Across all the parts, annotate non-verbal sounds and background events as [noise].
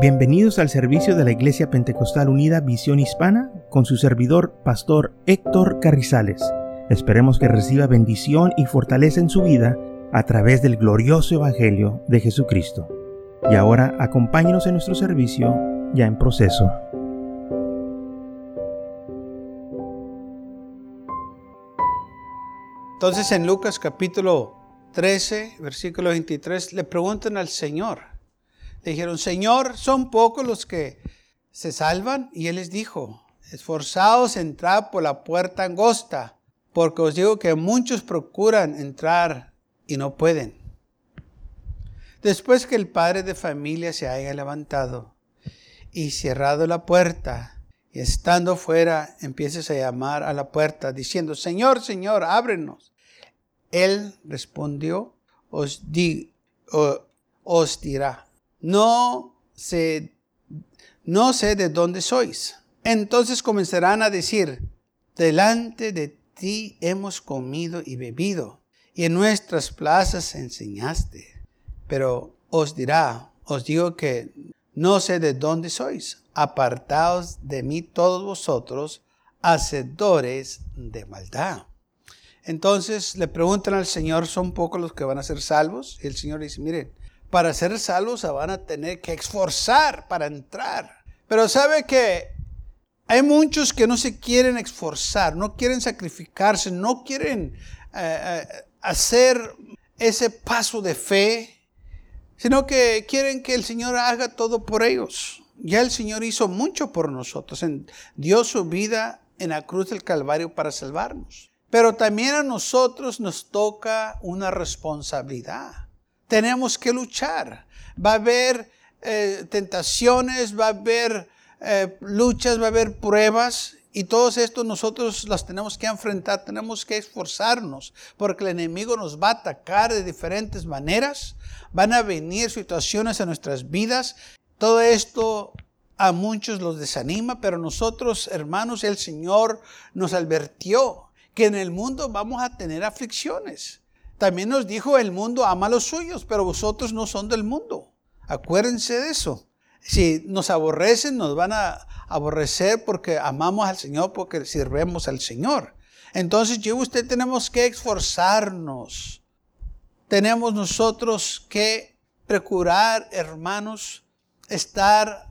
Bienvenidos al servicio de la Iglesia Pentecostal Unida Visión Hispana con su servidor, Pastor Héctor Carrizales. Esperemos que reciba bendición y fortaleza en su vida a través del glorioso Evangelio de Jesucristo. Y ahora acompáñenos en nuestro servicio ya en proceso. Entonces en Lucas capítulo 13, versículo 23, le preguntan al Señor, dijeron, Señor, ¿son pocos los que se salvan? Y él les dijo, esforzaos en entrar por la puerta angosta, porque os digo que muchos procuran entrar y no pueden. Después que el padre de familia se haya levantado y cerrado la puerta, y estando fuera, empieces a llamar a la puerta, diciendo, Señor, Señor, ábrenos. Él respondió, os, di, os dirá, no sé, no sé de dónde sois. Entonces comenzarán a decir, delante de ti hemos comido y bebido, y en nuestras plazas enseñaste. Pero os dirá, os digo que no sé de dónde sois. Apartaos de mí todos vosotros, hacedores de maldad. Entonces le preguntan al Señor, ¿son pocos los que van a ser salvos? Y el Señor dice, miren, para ser salvos se van a tener que esforzar para entrar. Pero sabe que hay muchos que no se quieren esforzar, no quieren sacrificarse, no quieren eh, eh, hacer ese paso de fe, sino que quieren que el Señor haga todo por ellos. Ya el Señor hizo mucho por nosotros, dio su vida en la cruz del Calvario para salvarnos. Pero también a nosotros nos toca una responsabilidad tenemos que luchar. Va a haber eh, tentaciones, va a haber eh, luchas, va a haber pruebas. Y todos estos nosotros las tenemos que enfrentar, tenemos que esforzarnos, porque el enemigo nos va a atacar de diferentes maneras. Van a venir situaciones a nuestras vidas. Todo esto a muchos los desanima, pero nosotros, hermanos, el Señor nos advirtió que en el mundo vamos a tener aflicciones. También nos dijo, el mundo ama a los suyos, pero vosotros no son del mundo. Acuérdense de eso. Si nos aborrecen, nos van a aborrecer porque amamos al Señor, porque sirvemos al Señor. Entonces yo y usted tenemos que esforzarnos. Tenemos nosotros que procurar, hermanos, estar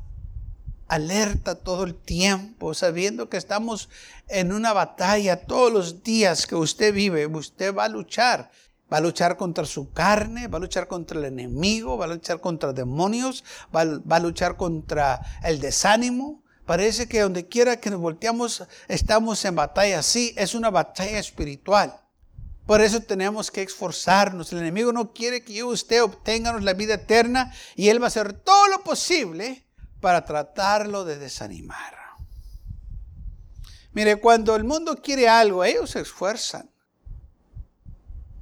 alerta todo el tiempo, sabiendo que estamos en una batalla todos los días que usted vive. Usted va a luchar. Va a luchar contra su carne, va a luchar contra el enemigo, va a luchar contra demonios, va a, luchar contra el desánimo. Parece que donde quiera que nos volteamos estamos en batalla. Sí, es una batalla espiritual. Por eso tenemos que esforzarnos. El enemigo no quiere que yo usted obtengamos la vida eterna y él va a hacer todo lo posible para tratarlo de desanimar. Mire, cuando el mundo quiere algo, ellos se esfuerzan.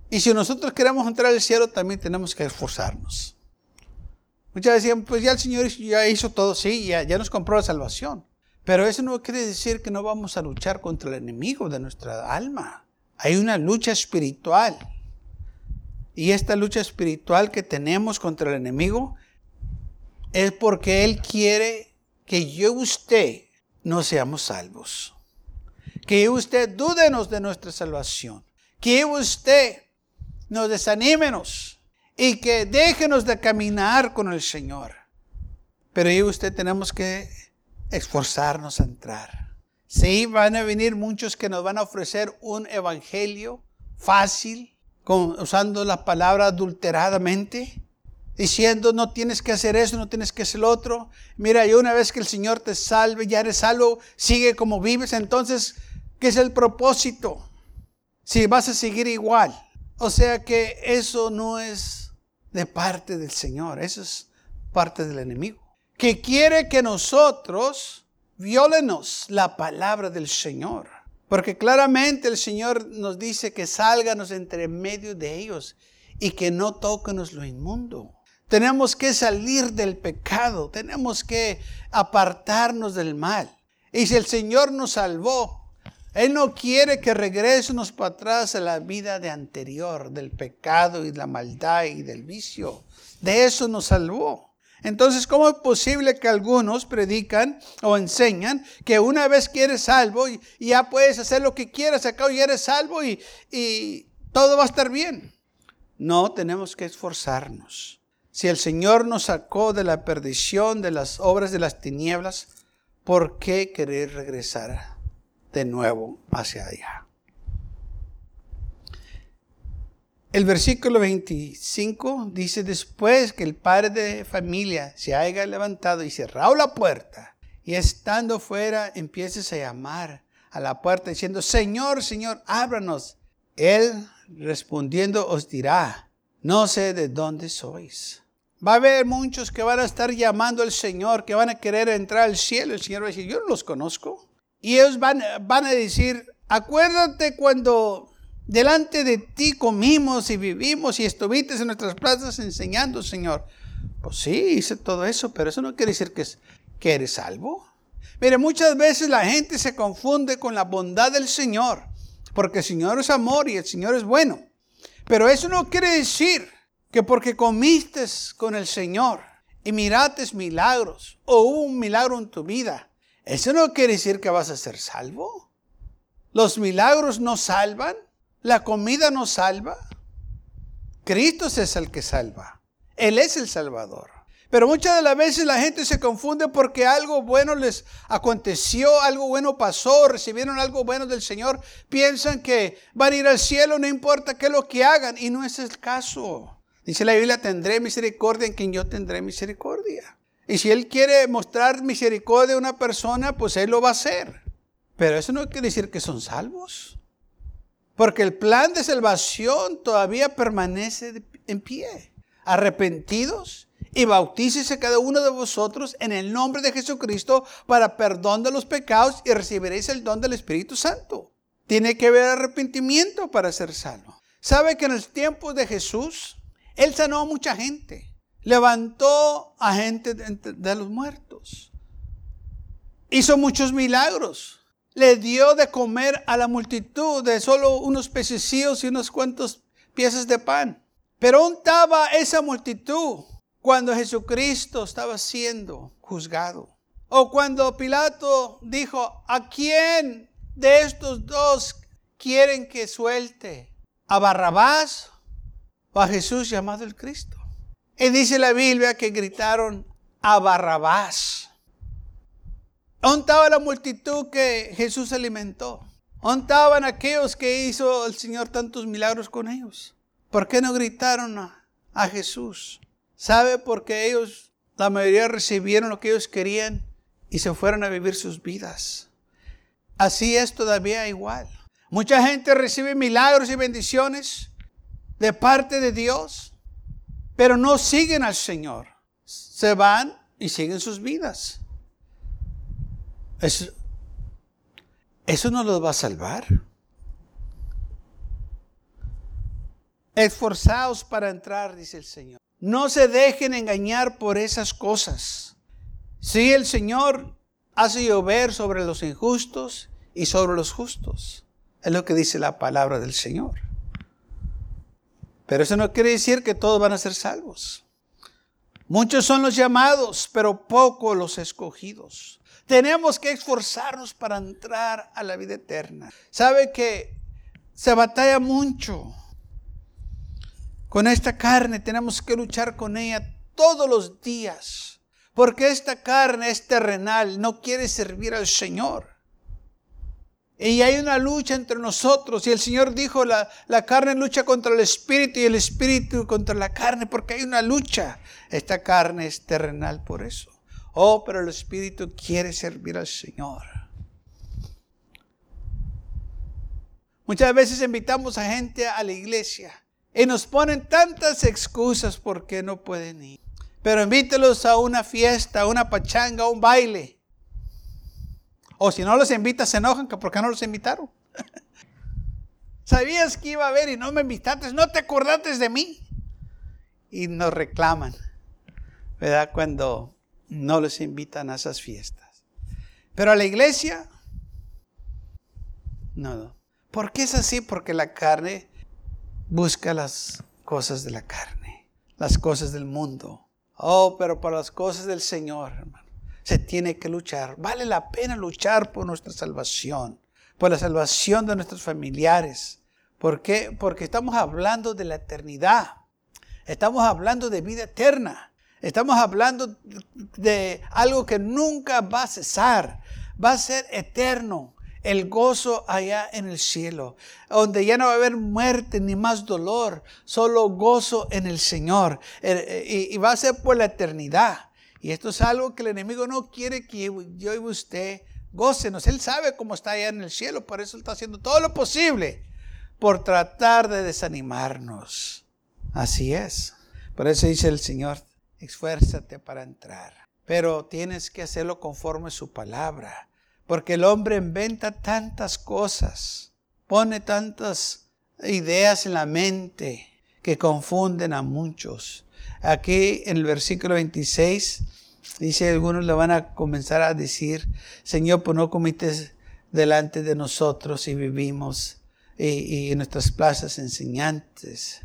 Y si nosotros queremos entrar al cielo, también tenemos que esforzarnos. Muchas decían, pues ya el Señor ya hizo todo, sí, ya, ya nos compró la salvación. Pero eso no quiere decir que no vamos a luchar contra el enemigo de nuestra alma. Hay una lucha espiritual. Y esta lucha espiritual que tenemos contra el enemigo es porque Él quiere que yo y usted no seamos salvos. Que usted dúdenos de nuestra salvación. Que usted nos desanímenos y que déjenos de caminar con el Señor. Pero yo y usted tenemos que esforzarnos a entrar. Sí, van a venir muchos que nos van a ofrecer un evangelio fácil, usando la palabra adulteradamente, diciendo no tienes que hacer eso, no tienes que hacer lo otro. Mira, y una vez que el Señor te salve, ya eres salvo, sigue como vives. Entonces, ¿qué es el propósito? Si vas a seguir igual. O sea que eso no es de parte del Señor, eso es parte del enemigo. Que quiere que nosotros violenos la palabra del Señor. Porque claramente el Señor nos dice que sálganos entre medio de ellos y que no toquenos lo inmundo. Tenemos que salir del pecado, tenemos que apartarnos del mal. Y si el Señor nos salvó, él no quiere que regresemos para atrás a la vida de anterior, del pecado y la maldad y del vicio. De eso nos salvó. Entonces, ¿cómo es posible que algunos predican o enseñan que una vez que eres salvo y, ya puedes hacer lo que quieras, acá y eres salvo y, y todo va a estar bien? No, tenemos que esforzarnos. Si el Señor nos sacó de la perdición, de las obras de las tinieblas, ¿por qué querer regresar de nuevo hacia allá? El versículo 25 dice, después que el padre de familia se haya levantado y cerrado la puerta, y estando fuera empieces a llamar a la puerta diciendo, Señor, Señor, ábranos. Él respondiendo os dirá, no sé de dónde sois. Va a haber muchos que van a estar llamando al Señor, que van a querer entrar al cielo. El Señor va a decir, yo no los conozco. Y ellos van, a decir, acuérdate cuando Delante de ti comimos y vivimos y estuviste en nuestras plazas enseñando, Señor. Pues sí, hice todo eso, pero eso no quiere decir que, que eres salvo. Mire, muchas veces la gente se confunde con la bondad del Señor, porque el Señor es amor y el Señor es bueno. Pero eso no quiere decir que porque comiste con el Señor y mirates milagros o hubo un milagro en tu vida, eso no quiere decir que vas a ser salvo. Los milagros no salvan. ¿La comida nos salva? Cristo es el que salva. Él es el Salvador. Pero muchas de las veces la gente se confunde porque algo bueno les aconteció, algo bueno pasó, recibieron algo bueno del Señor. Piensan que van a ir al cielo, no importa qué es lo que hagan. Y no es el caso. Dice la Biblia, tendré misericordia en quien yo tendré misericordia. Y si Él quiere mostrar misericordia a una persona, pues Él lo va a hacer. Pero eso no quiere decir que son salvos. Porque el plan de salvación todavía permanece en pie. Arrepentidos y bautícese cada uno de vosotros en el nombre de Jesucristo para perdón de los pecados y recibiréis el don del Espíritu Santo. Tiene que haber arrepentimiento para ser salvo. ¿Sabe que en el tiempo de Jesús, Él sanó a mucha gente? Levantó a gente de los muertos. Hizo muchos milagros le dio de comer a la multitud de solo unos pececillos y unos cuantos piezas de pan. Pero estaba esa multitud cuando Jesucristo estaba siendo juzgado. O cuando Pilato dijo, ¿a quién de estos dos quieren que suelte? ¿A Barrabás o a Jesús llamado el Cristo? Y dice la Biblia que gritaron a Barrabás. ¿Dónde la multitud que Jesús alimentó? ¿Dónde aquellos que hizo el Señor tantos milagros con ellos? ¿Por qué no gritaron a, a Jesús? ¿Sabe? Porque ellos, la mayoría recibieron lo que ellos querían y se fueron a vivir sus vidas. Así es todavía igual. Mucha gente recibe milagros y bendiciones de parte de Dios, pero no siguen al Señor. Se van y siguen sus vidas. Eso, no los va a salvar. Esforzaos para entrar, dice el Señor. No se dejen engañar por esas cosas. Si el Señor hace llover sobre los injustos y sobre los justos. Es lo que dice la palabra del Señor. Pero eso no quiere decir que todos van a ser salvos. Muchos son los llamados, pero pocos los escogidos. Tenemos que esforzarnos para entrar a la vida eterna. ¿Sabe que se batalla mucho con esta carne? Tenemos que luchar con ella todos los días. Porque esta carne es terrenal, no quiere servir al Señor. Y hay una lucha entre nosotros. Y el Señor dijo, la, la, carne lucha contra el espíritu y el espíritu contra la carne, porque hay una lucha. Esta carne es terrenal por eso. Oh, pero el Espíritu quiere servir al Señor. Muchas veces invitamos a gente a la iglesia y nos ponen tantas excusas por qué no pueden ir. Pero invítelos a una fiesta, a una pachanga, a un baile. O si no los invitas, se enojan que por qué no los invitaron. [laughs] Sabías que iba a haber y no me invitaste, no te acordaste de mí. Y nos reclaman, ¿verdad? Cuando no les invitan a esas fiestas. Pero a la iglesia, no. ¿Por qué es así? Porque la carne busca las cosas de la carne, las cosas del mundo. Oh, pero por las cosas del Señor, hermano, se tiene que luchar. Vale la pena luchar por nuestra salvación, por la salvación de nuestros familiares. ¿Por qué? Porque estamos hablando de la eternidad. Estamos hablando de vida eterna. Estamos hablando de algo que nunca va a cesar. Va a ser eterno el gozo allá en el cielo, donde ya no va a haber muerte ni más dolor, solo gozo en el Señor. Eh, eh, y va a ser por la eternidad. Y esto es algo que el enemigo no quiere que yo y usted gócenos. Él sabe cómo está allá en el cielo, por eso está haciendo todo lo posible por tratar de desanimarnos. Así es. Por eso dice el Señor, esfuérzate para entrar. Pero tienes que hacerlo conforme su palabra. Porque el hombre inventa tantas cosas, pone tantas ideas en la mente que confunden a muchos. Aquí en el versículo 26 dice, algunos le van a comenzar a decir, Señor, pues no comites delante de nosotros y vivimos y, en nuestras plazas enseñantes.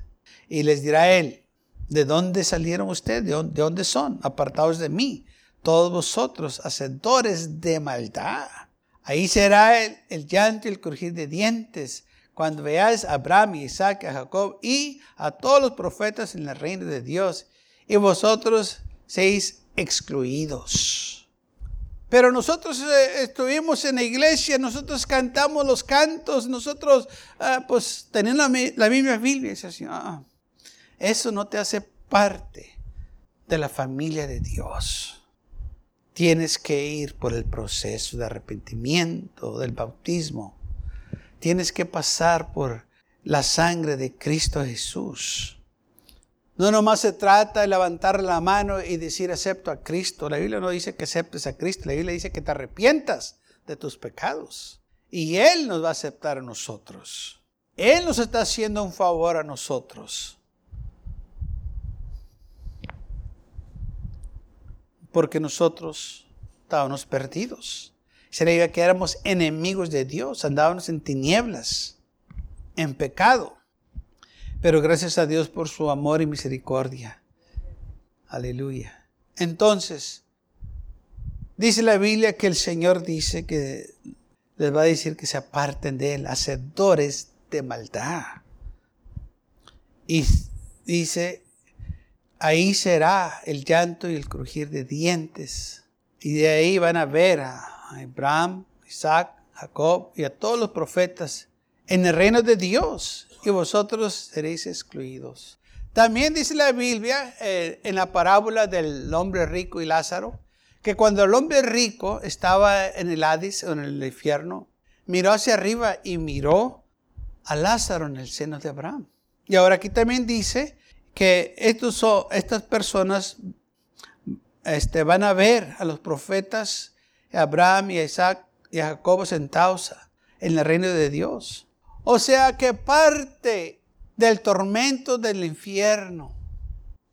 Y les dirá él, ¿de dónde salieron ustedes? ¿De dónde son? Apartados de mí todos vosotros, hacedores de maldad. Ahí será el, llanto y el crujir de dientes cuando veáis a Abraham, Isaac, a Jacob y a todos los profetas en el reino de Dios, y vosotros seis excluidos. Pero nosotros eh, estuvimos en la iglesia, nosotros cantamos los cantos, nosotros ah, pues teniendo la, misma Biblia. Y ah, eso no te hace parte de la familia de Dios tienes que ir por el proceso de arrepentimiento, del bautismo. Tienes que pasar por la sangre de Cristo Jesús. No nomás se trata de levantar la mano y decir acepto a Cristo. La Biblia no dice que aceptes a Cristo, la Biblia dice que te arrepientas de tus pecados. Y Él nos va a aceptar a nosotros. Él nos está haciendo un favor a nosotros. porque nosotros estábamos perdidos. Se le que éramos enemigos de Dios, andábamos en tinieblas, en pecado. Pero gracias a Dios por su amor y misericordia. Aleluya. Entonces, dice la Biblia que el Señor dice que les va a decir que se aparten de Él, hacedores de maldad. Y dice ahí será el llanto y el crujir de dientes. Y de ahí van a ver a Abraham, Isaac, Jacob y a todos los profetas en el reino de Dios. Y vosotros seréis excluidos. También dice la Biblia eh, en la parábola del hombre rico y Lázaro, que cuando el hombre rico estaba en el Hades o en el infierno, miró hacia arriba y miró a Lázaro en el seno de Abraham. Y ahora aquí también dice que estos, estas personas este, van a ver a los profetas, Abraham y Isaac y a Jacob sentados en el reino de Dios. O sea que parte del tormento del infierno,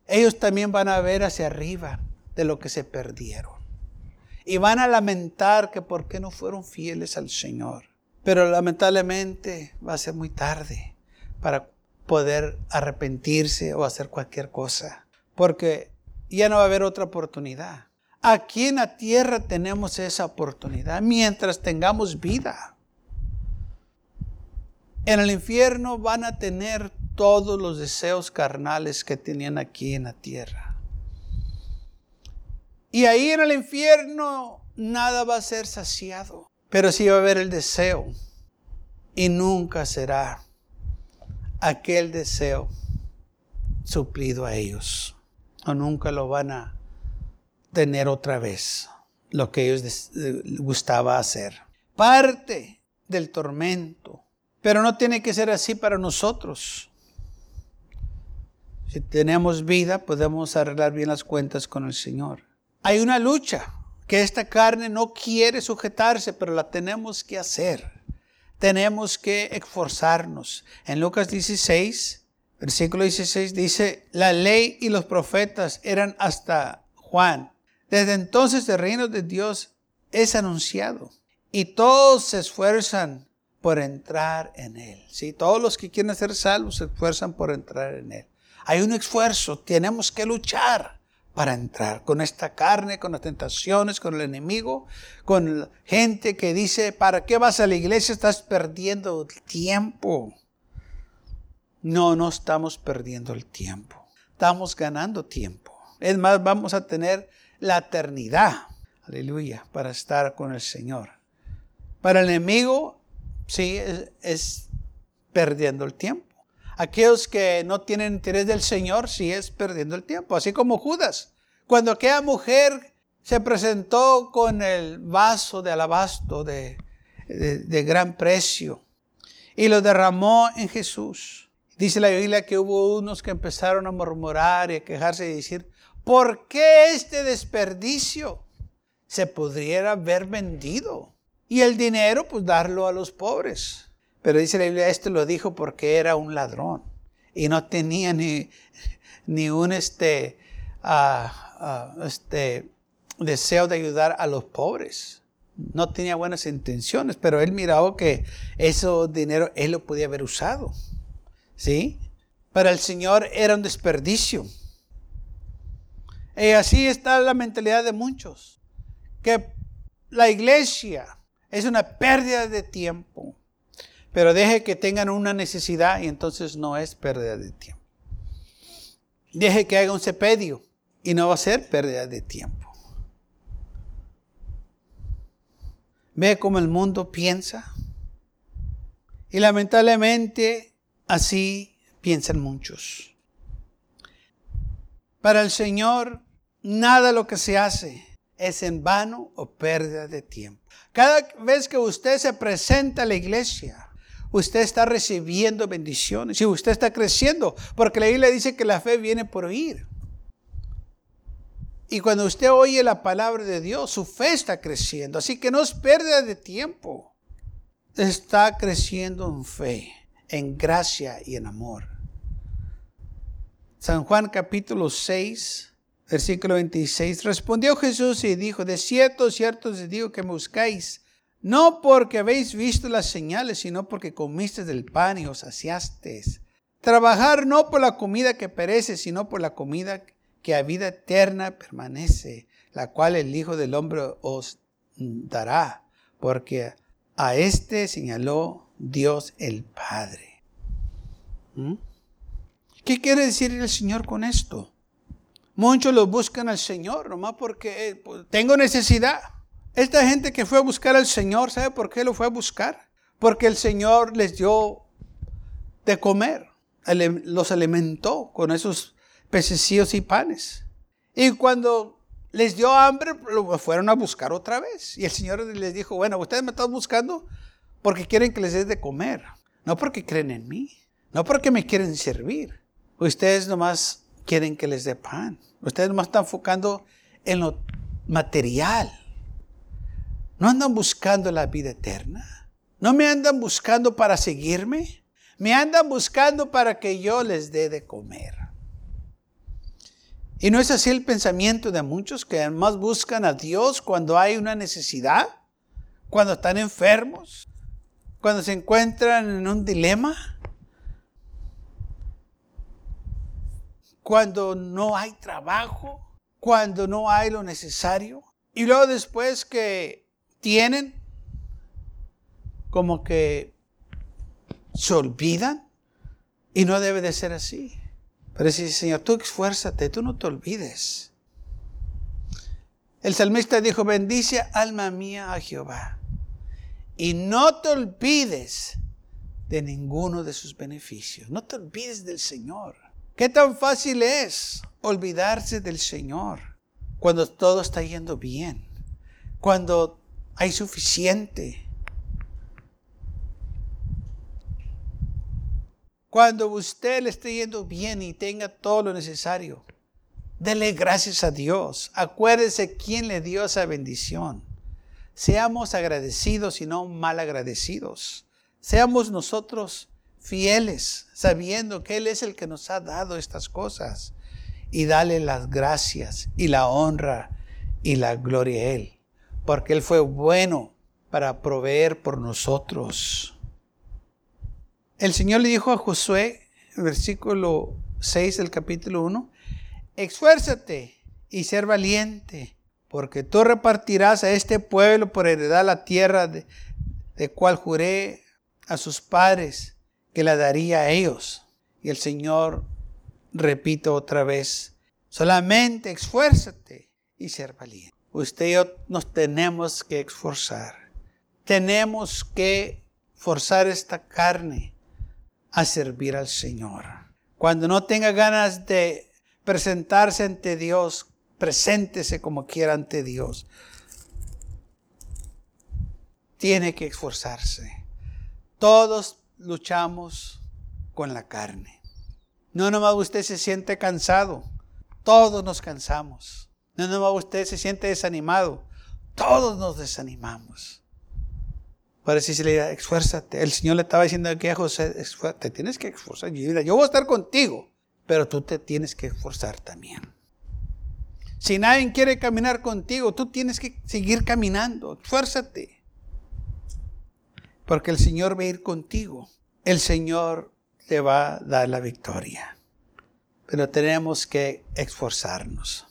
ellos también van a ver hacia arriba de lo que se perdieron. Y van a lamentar que por qué no fueron fieles al Señor. Pero lamentablemente va a ser muy tarde para poder arrepentirse o hacer cualquier cosa, porque ya no va a haber otra oportunidad. Aquí en la tierra tenemos esa oportunidad mientras tengamos vida. En el infierno van a tener todos los deseos carnales que tenían aquí en la tierra. Y ahí en el infierno nada va a ser saciado, pero sí va a haber el deseo y nunca será aquel deseo suplido a ellos. O nunca lo van a tener otra vez, lo que ellos gustaba hacer. Parte del tormento. Pero no tiene que ser así para nosotros. Si tenemos vida, podemos arreglar bien las cuentas con el Señor. Hay una lucha que esta carne no quiere sujetarse, pero la tenemos que hacer tenemos que esforzarnos. En Lucas 16, versículo 16 dice, la ley y los profetas eran hasta Juan. Desde entonces el reino de Dios es anunciado y todos se esfuerzan por entrar en él. ¿sí? Todos los que quieren ser salvos se esfuerzan por entrar en él. Hay un esfuerzo, tenemos que luchar para entrar con esta carne, con las tentaciones, con el enemigo, con gente que dice, ¿para qué vas a la iglesia? Estás perdiendo tiempo. No, no estamos perdiendo el tiempo. Estamos ganando tiempo. Es más, vamos a tener la eternidad. Aleluya, para estar con el Señor. Para el enemigo, sí, es, perdiendo el tiempo. Aquellos que no tienen interés del Señor, sí es perdiendo el tiempo. Así como Judas. Cuando aquella mujer se presentó con el vaso de alabastro de, de gran precio y lo derramó en Jesús. Dice la Biblia que hubo unos que empezaron a murmurar y a quejarse y decir, ¿por qué este desperdicio? se pudiera haber vendido. Y el dinero, pues darlo a los pobres. Pero dice la Biblia, esto lo dijo porque era un ladrón. Y no tenía ni, ni un este, ah, ah, este deseo de ayudar a los pobres. No tenía buenas intenciones, pero él miraba que ese dinero él lo podía haber usado. ¿Sí? Para el Señor era un desperdicio. Y así está la mentalidad de muchos que la iglesia es una pérdida de tiempo. Pero deje que tengan una necesidad y entonces no es pérdida de tiempo. Deje que haga un sepedio y no va a ser pérdida de tiempo. Ve cómo el mundo piensa. Y lamentablemente así piensan muchos. Para el Señor, nada lo que se hace es en vano o pérdida de tiempo. Cada vez que usted se presenta a la iglesia, usted está recibiendo bendiciones y usted está creciendo, porque la Biblia dice que la fe viene por oír. Y cuando usted oye la palabra de Dios, su fe está creciendo. Así que no es pérdida de tiempo. Está creciendo en fe, en gracia y en amor. San Juan capítulo 6, Versículo 26. Respondió Jesús y dijo, de cierto, cierto os digo que me buscáis, no porque habéis visto las señales, sino porque comisteis del pan y os saciasteis. Trabajar no por la comida que perece, sino por la comida que a vida eterna permanece, la cual el Hijo del Hombre os dará, porque a este señaló Dios el Padre. ¿Mm? ¿Qué quiere decir el Señor con esto? Muchos lo buscan al Señor, nomás porque eh, pues, tengo necesidad. Esta gente que fue a buscar al Señor, ¿sabe por qué lo fue a buscar? Porque el Señor les dio de comer, los alimentó con esos pececillos y panes. Y cuando les dio hambre, lo fueron a buscar otra vez. Y el Señor les dijo, bueno, ustedes me están buscando porque quieren que les dé de comer, no porque creen en mí, no porque me quieren servir. Ustedes nomás quieren que les dé pan. Ustedes más están enfocando en lo material. No andan buscando la vida eterna. No me andan buscando para seguirme. Me andan buscando para que yo les dé de comer. Y no es así el pensamiento de muchos que además buscan a Dios cuando hay una necesidad, cuando están enfermos, cuando se encuentran en un dilema. Cuando no hay trabajo, cuando no hay lo necesario. Y luego después que tienen, como que se olvidan. Y no debe de ser así. Pero dice, Señor, tú esfuérzate, tú no te olvides. El salmista dijo, bendice alma mía a Jehová. Y no te olvides de ninguno de sus beneficios. No te olvides del Señor. ¿Qué tan fácil es olvidarse del Señor cuando todo está yendo bien? Cuando hay suficiente. Cuando usted le esté yendo bien y tenga todo lo necesario, dele gracias a Dios. Acuérdese quién le dio esa bendición. Seamos agradecidos y no mal agradecidos. Seamos nosotros fieles, sabiendo que Él es el que nos ha dado estas cosas. Y dale las gracias y la honra y la gloria a Él. Porque Él fue bueno para proveer por nosotros. El Señor le dijo a Josué, versículo 6 del capítulo 1, esfuérzate y ser valiente, porque tú repartirás a este pueblo por heredar la tierra de, de cual juré a sus padres que la daría a ellos. Y el Señor, repito otra vez, solamente esfuérzate y ser valiente. Usted y yo nos tenemos que esforzar. Tenemos que forzar esta carne a servir al Señor. Cuando no tenga ganas de presentarse ante Dios, preséntese como quiera ante Dios. Tiene que esforzarse. Todos luchamos con la carne. No nomás usted se siente cansado, todos nos cansamos. No nomás usted se siente desanimado, todos nos desanimamos. Para si se le esfuérzate. El Señor le estaba diciendo aquí a José, te tienes que esforzar. Yo voy a estar contigo, pero tú te tienes que esforzar también. Si nadie quiere caminar contigo, tú tienes que seguir caminando. Esfuérzate. Porque el Señor va a ir contigo. El Señor te va a dar la victoria. Pero tenemos que esforzarnos.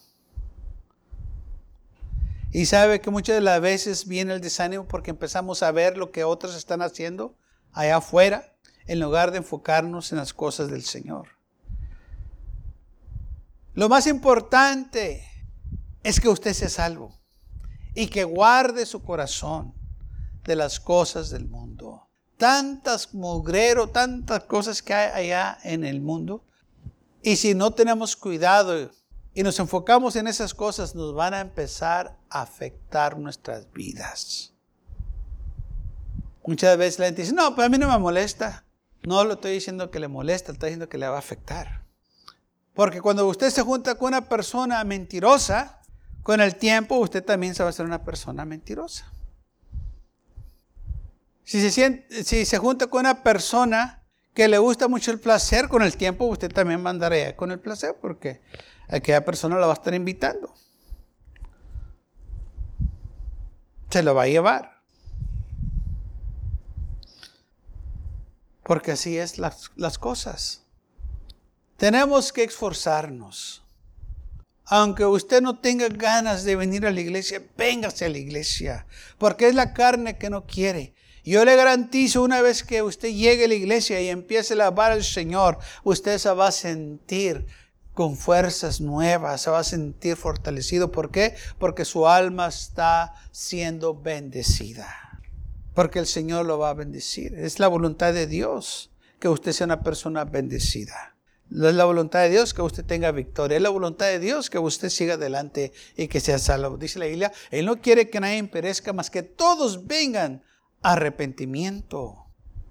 Y sabe que muchas de las veces viene el desánimo porque empezamos a ver lo que otros están haciendo allá afuera en lugar de enfocarnos en las cosas del Señor. Lo más importante es que usted sea salvo y que guarde su corazón de las cosas del mundo. Tantas mugrero, tantas cosas que hay allá en el mundo. Y si no tenemos cuidado y nos enfocamos en esas cosas, nos van a empezar a afectar nuestras vidas. Muchas veces la gente dice, no, pues a mí no me molesta. No lo estoy diciendo que le molesta, estoy diciendo que le va a afectar. Porque cuando usted se junta con una persona mentirosa, con el tiempo usted también se va a ser una persona mentirosa. Si se, junta con una persona que le gusta mucho el placer, con el tiempo usted también mandará con el placer, porque aquella persona la va a estar invitando. Se lo va a llevar. Porque así es las cosas. Tenemos que esforzarnos. Aunque usted no tenga ganas de venir a la iglesia, véngase a la iglesia, porque es la carne que no quiere. Yo le garantizo una vez que usted llegue a la iglesia y empiece a alabar al Señor, usted se va a sentir con fuerzas nuevas, se va a sentir fortalecido. ¿Por qué? Porque su alma está siendo bendecida. Porque el Señor lo va a bendecir. Es la voluntad de Dios que usted sea una persona bendecida. Es la voluntad de Dios que usted tenga victoria. Es la voluntad de Dios que usted siga adelante y que sea salvo. Dice la Biblia, Él no quiere que nadie perezca, más que todos vengan arrepentimiento.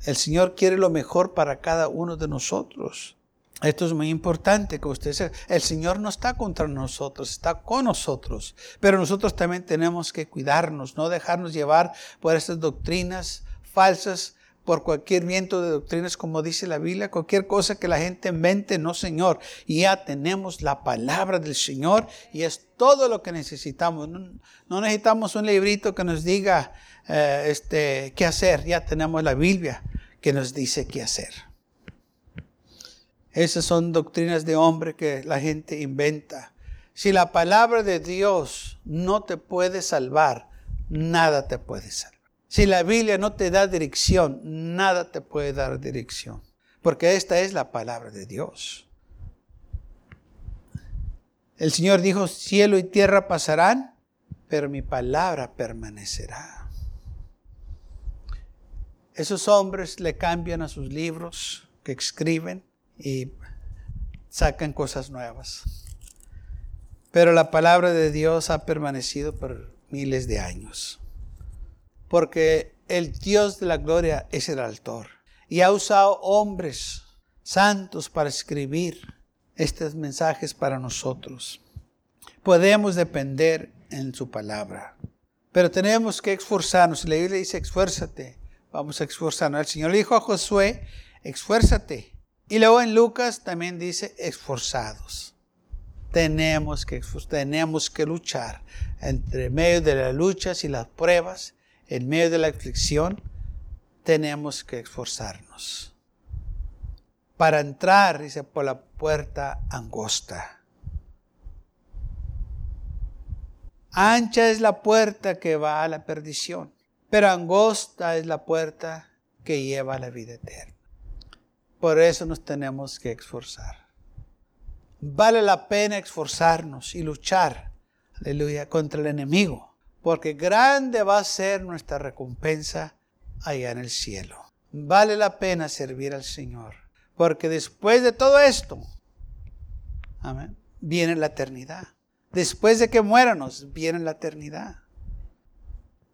El Señor quiere lo mejor para cada uno de nosotros. Esto es muy importante que usted sepa. El Señor no está contra nosotros, está con nosotros. Pero nosotros también tenemos que cuidarnos, no dejarnos llevar por estas doctrinas falsas, por cualquier viento de doctrinas, como dice la Biblia, cualquier cosa que la gente invente, no Señor. Ya tenemos la palabra del Señor y es todo lo que necesitamos. No, necesitamos un librito que nos diga eh, este, qué hacer, ya tenemos la Biblia que nos dice qué hacer. Esas son doctrinas de hombre que la gente inventa. Si la palabra de Dios no te puede salvar, nada te puede salvar. Si la Biblia no te da dirección, nada te puede dar dirección. Porque esta es la palabra de Dios. El Señor dijo, cielo y tierra pasarán, pero mi palabra permanecerá. Esos hombres le cambian a sus libros que escriben y sacan cosas nuevas. Pero la palabra de Dios ha permanecido por miles de años. Porque el Dios de la gloria es el autor. Y ha usado hombres santos para escribir estos mensajes para nosotros. Podemos depender en su palabra. Pero tenemos que esforzarnos. La Biblia dice, esfuérzate Vamos a esforzarnos. El Señor le dijo a Josué, esfuérzate. Y luego en Lucas también dice, esforzados. Tenemos que, tenemos que luchar. Entre medio de las luchas y las pruebas, en medio de la aflicción, tenemos que esforzarnos. Para entrar, dice, por la puerta angosta. Ancha es la puerta que va a la perdición, pero angosta es la puerta que lleva a la vida eterna. Por eso nos tenemos que esforzar. Vale la pena esforzarnos y luchar, aleluya, contra el enemigo, porque grande va a ser nuestra recompensa allá en el cielo. Vale la pena servir al Señor, porque después de todo esto, amén, viene la eternidad. Después de que muéramos, viene la eternidad.